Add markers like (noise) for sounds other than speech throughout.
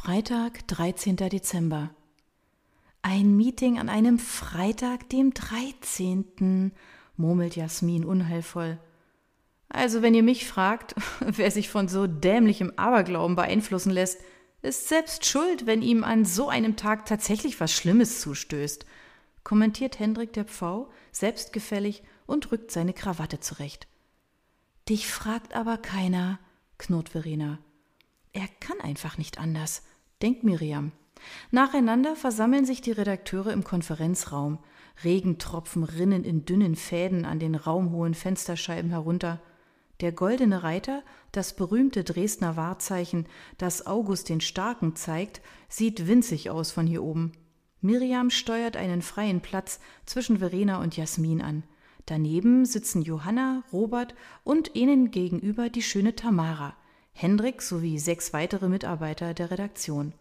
Freitag, 13. Dezember. Ein Meeting an einem Freitag, dem 13., murmelt Jasmin unheilvoll. Also, wenn ihr mich fragt, (laughs) wer sich von so dämlichem Aberglauben beeinflussen lässt, ist selbst schuld, wenn ihm an so einem Tag tatsächlich was Schlimmes zustößt, kommentiert Hendrik der Pfau selbstgefällig und rückt seine Krawatte zurecht. Dich fragt aber keiner, knurrt Verena. Er kann einfach nicht anders, denkt Miriam. Nacheinander versammeln sich die Redakteure im Konferenzraum. Regentropfen rinnen in dünnen Fäden an den raumhohen Fensterscheiben herunter. Der goldene Reiter, das berühmte Dresdner Wahrzeichen, das August den Starken zeigt, sieht winzig aus von hier oben. Miriam steuert einen freien Platz zwischen Verena und Jasmin an. Daneben sitzen Johanna, Robert und ihnen gegenüber die schöne Tamara, Hendrik sowie sechs weitere Mitarbeiter der Redaktion.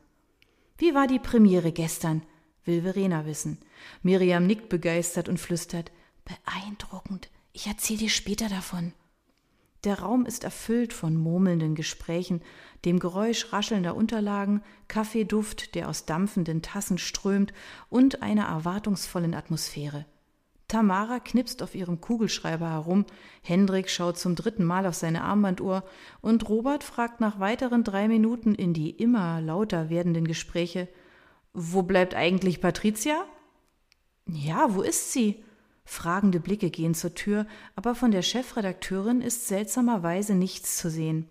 Wie war die Premiere gestern? will Verena wissen. Miriam nickt begeistert und flüstert Beeindruckend. Ich erzähl dir später davon. Der Raum ist erfüllt von murmelnden Gesprächen, dem Geräusch raschelnder Unterlagen, Kaffeeduft, der aus dampfenden Tassen strömt, und einer erwartungsvollen Atmosphäre. Tamara knipst auf ihrem Kugelschreiber herum, Hendrik schaut zum dritten Mal auf seine Armbanduhr und Robert fragt nach weiteren drei Minuten in die immer lauter werdenden Gespräche Wo bleibt eigentlich Patricia? Ja, wo ist sie? Fragende Blicke gehen zur Tür, aber von der Chefredakteurin ist seltsamerweise nichts zu sehen.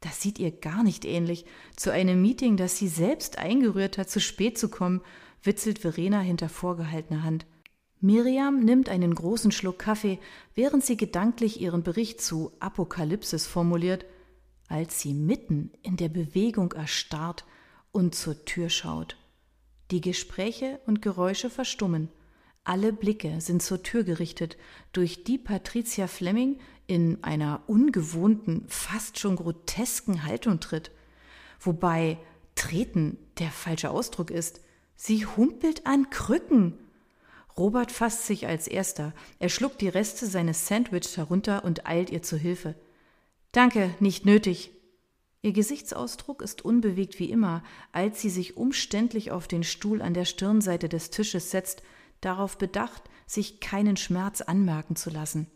Das sieht ihr gar nicht ähnlich. Zu einem Meeting, das sie selbst eingerührt hat, zu spät zu kommen, witzelt Verena hinter vorgehaltener Hand. Miriam nimmt einen großen Schluck Kaffee, während sie gedanklich ihren Bericht zu Apokalypsis formuliert, als sie mitten in der Bewegung erstarrt und zur Tür schaut. Die Gespräche und Geräusche verstummen. Alle Blicke sind zur Tür gerichtet, durch die Patricia Fleming in einer ungewohnten, fast schon grotesken Haltung tritt. Wobei treten der falsche Ausdruck ist. Sie humpelt an Krücken Robert fasst sich als erster. Er schluckt die Reste seines Sandwichs herunter und eilt ihr zu Hilfe. Danke, nicht nötig. Ihr Gesichtsausdruck ist unbewegt wie immer, als sie sich umständlich auf den Stuhl an der Stirnseite des Tisches setzt, darauf bedacht, sich keinen Schmerz anmerken zu lassen.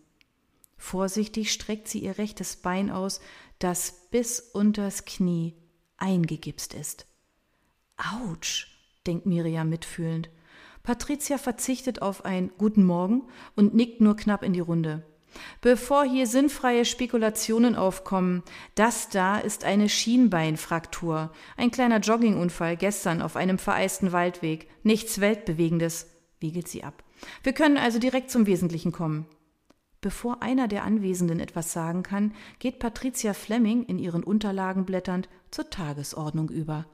Vorsichtig streckt sie ihr rechtes Bein aus, das bis unters Knie eingegipst ist. Autsch, denkt Miriam mitfühlend. Patricia verzichtet auf ein Guten Morgen und nickt nur knapp in die Runde. Bevor hier sinnfreie Spekulationen aufkommen, das da ist eine Schienbeinfraktur, ein kleiner Joggingunfall gestern auf einem vereisten Waldweg, nichts Weltbewegendes, wiegelt sie ab. Wir können also direkt zum Wesentlichen kommen. Bevor einer der Anwesenden etwas sagen kann, geht Patricia Fleming in ihren Unterlagen blätternd zur Tagesordnung über.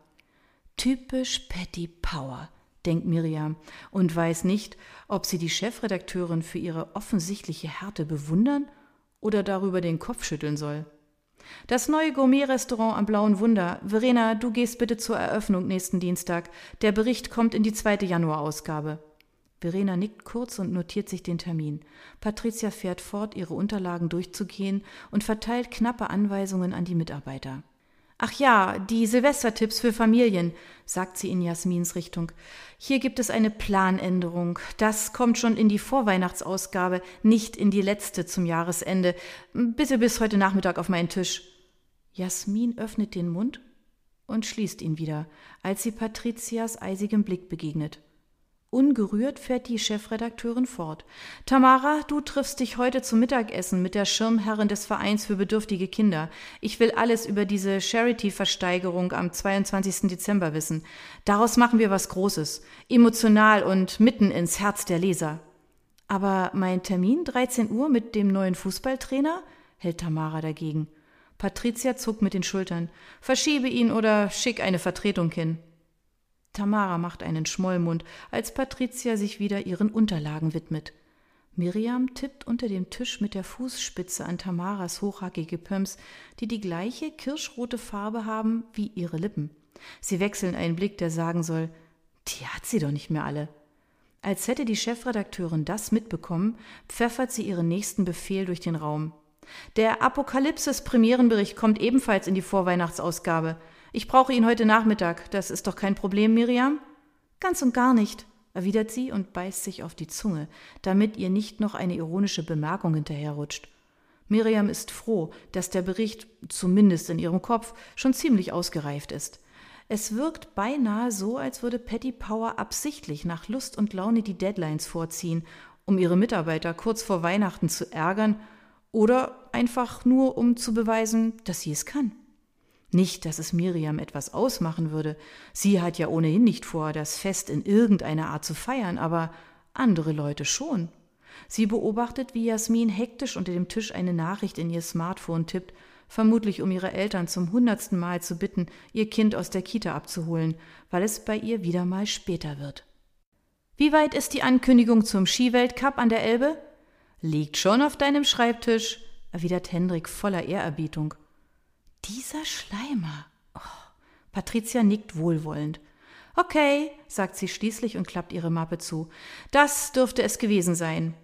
Typisch Patty Power denkt Miriam und weiß nicht, ob sie die Chefredakteurin für ihre offensichtliche Härte bewundern oder darüber den Kopf schütteln soll. Das neue Gourmet-Restaurant am Blauen Wunder. Verena, du gehst bitte zur Eröffnung nächsten Dienstag. Der Bericht kommt in die zweite Januarausgabe. Verena nickt kurz und notiert sich den Termin. Patricia fährt fort, ihre Unterlagen durchzugehen und verteilt knappe Anweisungen an die Mitarbeiter. Ach ja, die Silvestertipps für Familien, sagt sie in Jasmins Richtung. Hier gibt es eine Planänderung. Das kommt schon in die Vorweihnachtsausgabe, nicht in die letzte zum Jahresende. Bitte bis heute Nachmittag auf meinen Tisch. Jasmin öffnet den Mund und schließt ihn wieder, als sie Patrizias eisigem Blick begegnet. Ungerührt fährt die Chefredakteurin fort. Tamara, du triffst dich heute zum Mittagessen mit der Schirmherrin des Vereins für bedürftige Kinder. Ich will alles über diese Charity-Versteigerung am 22. Dezember wissen. Daraus machen wir was Großes. Emotional und mitten ins Herz der Leser. Aber mein Termin 13 Uhr mit dem neuen Fußballtrainer? hält Tamara dagegen. Patricia zuckt mit den Schultern. Verschiebe ihn oder schick eine Vertretung hin. Tamara macht einen Schmollmund, als Patricia sich wieder ihren Unterlagen widmet. Miriam tippt unter dem Tisch mit der Fußspitze an Tamaras hochhackige Pumps, die die gleiche kirschrote Farbe haben wie ihre Lippen. Sie wechseln einen Blick, der sagen soll, die hat sie doch nicht mehr alle. Als hätte die Chefredakteurin das mitbekommen, pfeffert sie ihren nächsten Befehl durch den Raum. Der Apokalypsis-Premierenbericht kommt ebenfalls in die Vorweihnachtsausgabe. Ich brauche ihn heute Nachmittag. Das ist doch kein Problem, Miriam? Ganz und gar nicht, erwidert sie und beißt sich auf die Zunge, damit ihr nicht noch eine ironische Bemerkung hinterherrutscht. Miriam ist froh, dass der Bericht, zumindest in ihrem Kopf, schon ziemlich ausgereift ist. Es wirkt beinahe so, als würde Patty Power absichtlich nach Lust und Laune die Deadlines vorziehen, um ihre Mitarbeiter kurz vor Weihnachten zu ärgern oder einfach nur, um zu beweisen, dass sie es kann. Nicht, dass es Miriam etwas ausmachen würde. Sie hat ja ohnehin nicht vor, das Fest in irgendeiner Art zu feiern, aber andere Leute schon. Sie beobachtet, wie Jasmin hektisch unter dem Tisch eine Nachricht in ihr Smartphone tippt, vermutlich um ihre Eltern zum hundertsten Mal zu bitten, ihr Kind aus der Kita abzuholen, weil es bei ihr wieder mal später wird. Wie weit ist die Ankündigung zum Skiweltcup an der Elbe? Liegt schon auf deinem Schreibtisch, erwidert Hendrik voller Ehrerbietung. Dieser Schleimer. Oh. Patricia nickt wohlwollend. Okay, sagt sie schließlich und klappt ihre Mappe zu. Das dürfte es gewesen sein.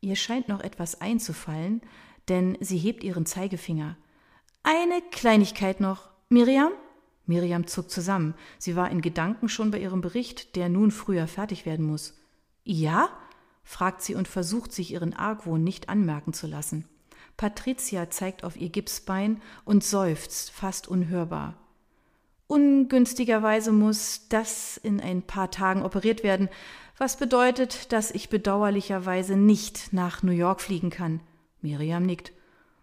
Ihr scheint noch etwas einzufallen, denn sie hebt ihren Zeigefinger. Eine Kleinigkeit noch. Miriam? Miriam zuckt zusammen. Sie war in Gedanken schon bei ihrem Bericht, der nun früher fertig werden muss. Ja? fragt sie und versucht sich ihren Argwohn nicht anmerken zu lassen. Patricia zeigt auf ihr Gipsbein und seufzt fast unhörbar. Ungünstigerweise muss das in ein paar Tagen operiert werden, was bedeutet, dass ich bedauerlicherweise nicht nach New York fliegen kann. Miriam nickt.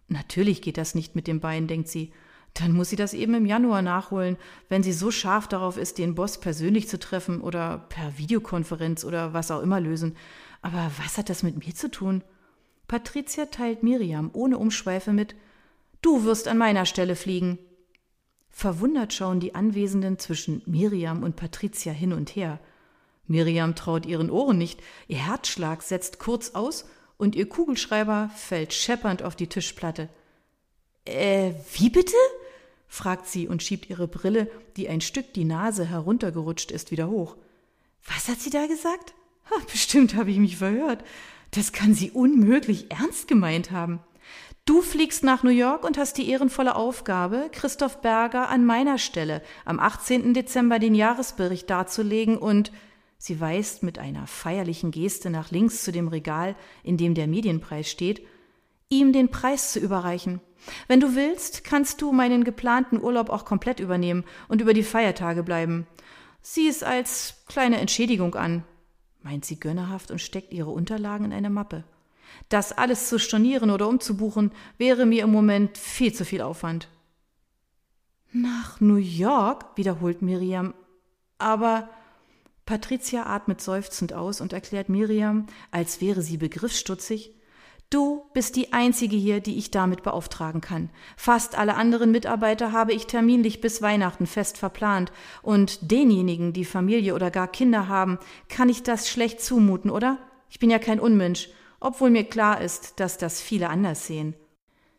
Natürlich geht das nicht mit dem Bein, denkt sie. Dann muss sie das eben im Januar nachholen, wenn sie so scharf darauf ist, den Boss persönlich zu treffen oder per Videokonferenz oder was auch immer lösen. Aber was hat das mit mir zu tun? Patricia teilt Miriam ohne Umschweife mit Du wirst an meiner Stelle fliegen. Verwundert schauen die Anwesenden zwischen Miriam und Patricia hin und her. Miriam traut ihren Ohren nicht, ihr Herzschlag setzt kurz aus und ihr Kugelschreiber fällt scheppernd auf die Tischplatte. Äh, wie bitte? fragt sie und schiebt ihre Brille, die ein Stück die Nase heruntergerutscht ist, wieder hoch. Was hat sie da gesagt? Ha, bestimmt habe ich mich verhört. Das kann sie unmöglich ernst gemeint haben. Du fliegst nach New York und hast die ehrenvolle Aufgabe, Christoph Berger an meiner Stelle am 18. Dezember den Jahresbericht darzulegen und sie weist mit einer feierlichen Geste nach links zu dem Regal, in dem der Medienpreis steht, ihm den Preis zu überreichen. Wenn du willst, kannst du meinen geplanten Urlaub auch komplett übernehmen und über die Feiertage bleiben. Sieh es als kleine Entschädigung an meint sie gönnerhaft und steckt ihre Unterlagen in eine Mappe. Das alles zu stornieren oder umzubuchen, wäre mir im Moment viel zu viel Aufwand. Nach New York? wiederholt Miriam. Aber Patricia atmet seufzend aus und erklärt Miriam, als wäre sie begriffsstutzig, Du bist die einzige hier, die ich damit beauftragen kann. Fast alle anderen Mitarbeiter habe ich terminlich bis Weihnachten fest verplant, und denjenigen, die Familie oder gar Kinder haben, kann ich das schlecht zumuten, oder? Ich bin ja kein Unmensch, obwohl mir klar ist, dass das viele anders sehen.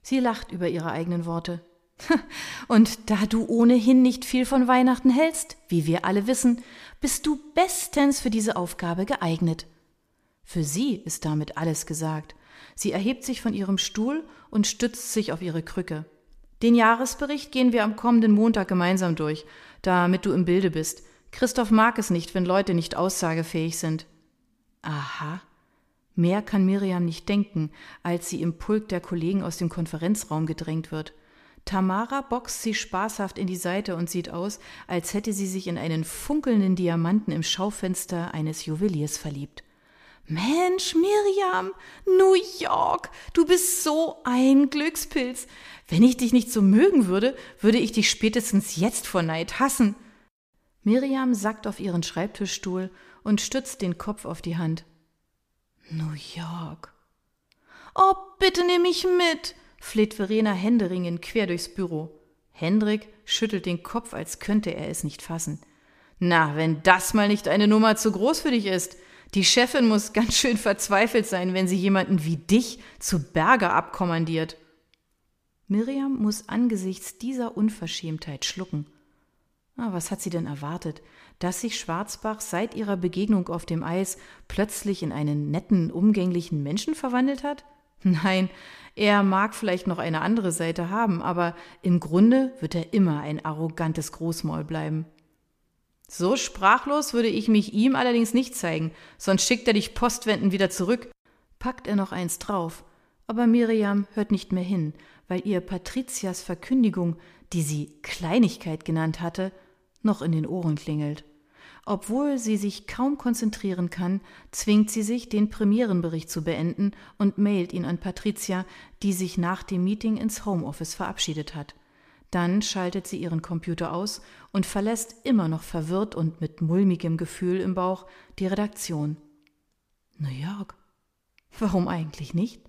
Sie lacht über ihre eigenen Worte. (laughs) Und da du ohnehin nicht viel von Weihnachten hältst, wie wir alle wissen, bist du bestens für diese Aufgabe geeignet. Für sie ist damit alles gesagt. Sie erhebt sich von ihrem Stuhl und stützt sich auf ihre Krücke. Den Jahresbericht gehen wir am kommenden Montag gemeinsam durch, damit du im Bilde bist. Christoph mag es nicht, wenn Leute nicht aussagefähig sind. Aha. Mehr kann Miriam nicht denken, als sie im Pulk der Kollegen aus dem Konferenzraum gedrängt wird. Tamara boxt sie spaßhaft in die Seite und sieht aus, als hätte sie sich in einen funkelnden Diamanten im Schaufenster eines Juweliers verliebt. Mensch, Miriam, New York, du bist so ein Glückspilz. Wenn ich dich nicht so mögen würde, würde ich dich spätestens jetzt vor Neid hassen. Miriam sackt auf ihren Schreibtischstuhl und stützt den Kopf auf die Hand. New York. Oh, bitte nimm mich mit, fleht Verena händeringend quer durchs Büro. Hendrik schüttelt den Kopf, als könnte er es nicht fassen. Na, wenn das mal nicht eine Nummer zu groß für dich ist. Die Chefin muss ganz schön verzweifelt sein, wenn sie jemanden wie dich zu Berge abkommandiert. Miriam muss angesichts dieser Unverschämtheit schlucken. Ah, was hat sie denn erwartet? Dass sich Schwarzbach seit ihrer Begegnung auf dem Eis plötzlich in einen netten, umgänglichen Menschen verwandelt hat? Nein, er mag vielleicht noch eine andere Seite haben, aber im Grunde wird er immer ein arrogantes Großmaul bleiben. So sprachlos würde ich mich ihm allerdings nicht zeigen, sonst schickt er dich postwendend wieder zurück. Packt er noch eins drauf, aber Miriam hört nicht mehr hin, weil ihr Patrizias Verkündigung, die sie Kleinigkeit genannt hatte, noch in den Ohren klingelt. Obwohl sie sich kaum konzentrieren kann, zwingt sie sich, den Premierenbericht zu beenden und mailt ihn an Patricia, die sich nach dem Meeting ins Homeoffice verabschiedet hat. Dann schaltet sie ihren Computer aus und verlässt immer noch verwirrt und mit mulmigem Gefühl im Bauch die Redaktion. New York. Warum eigentlich nicht?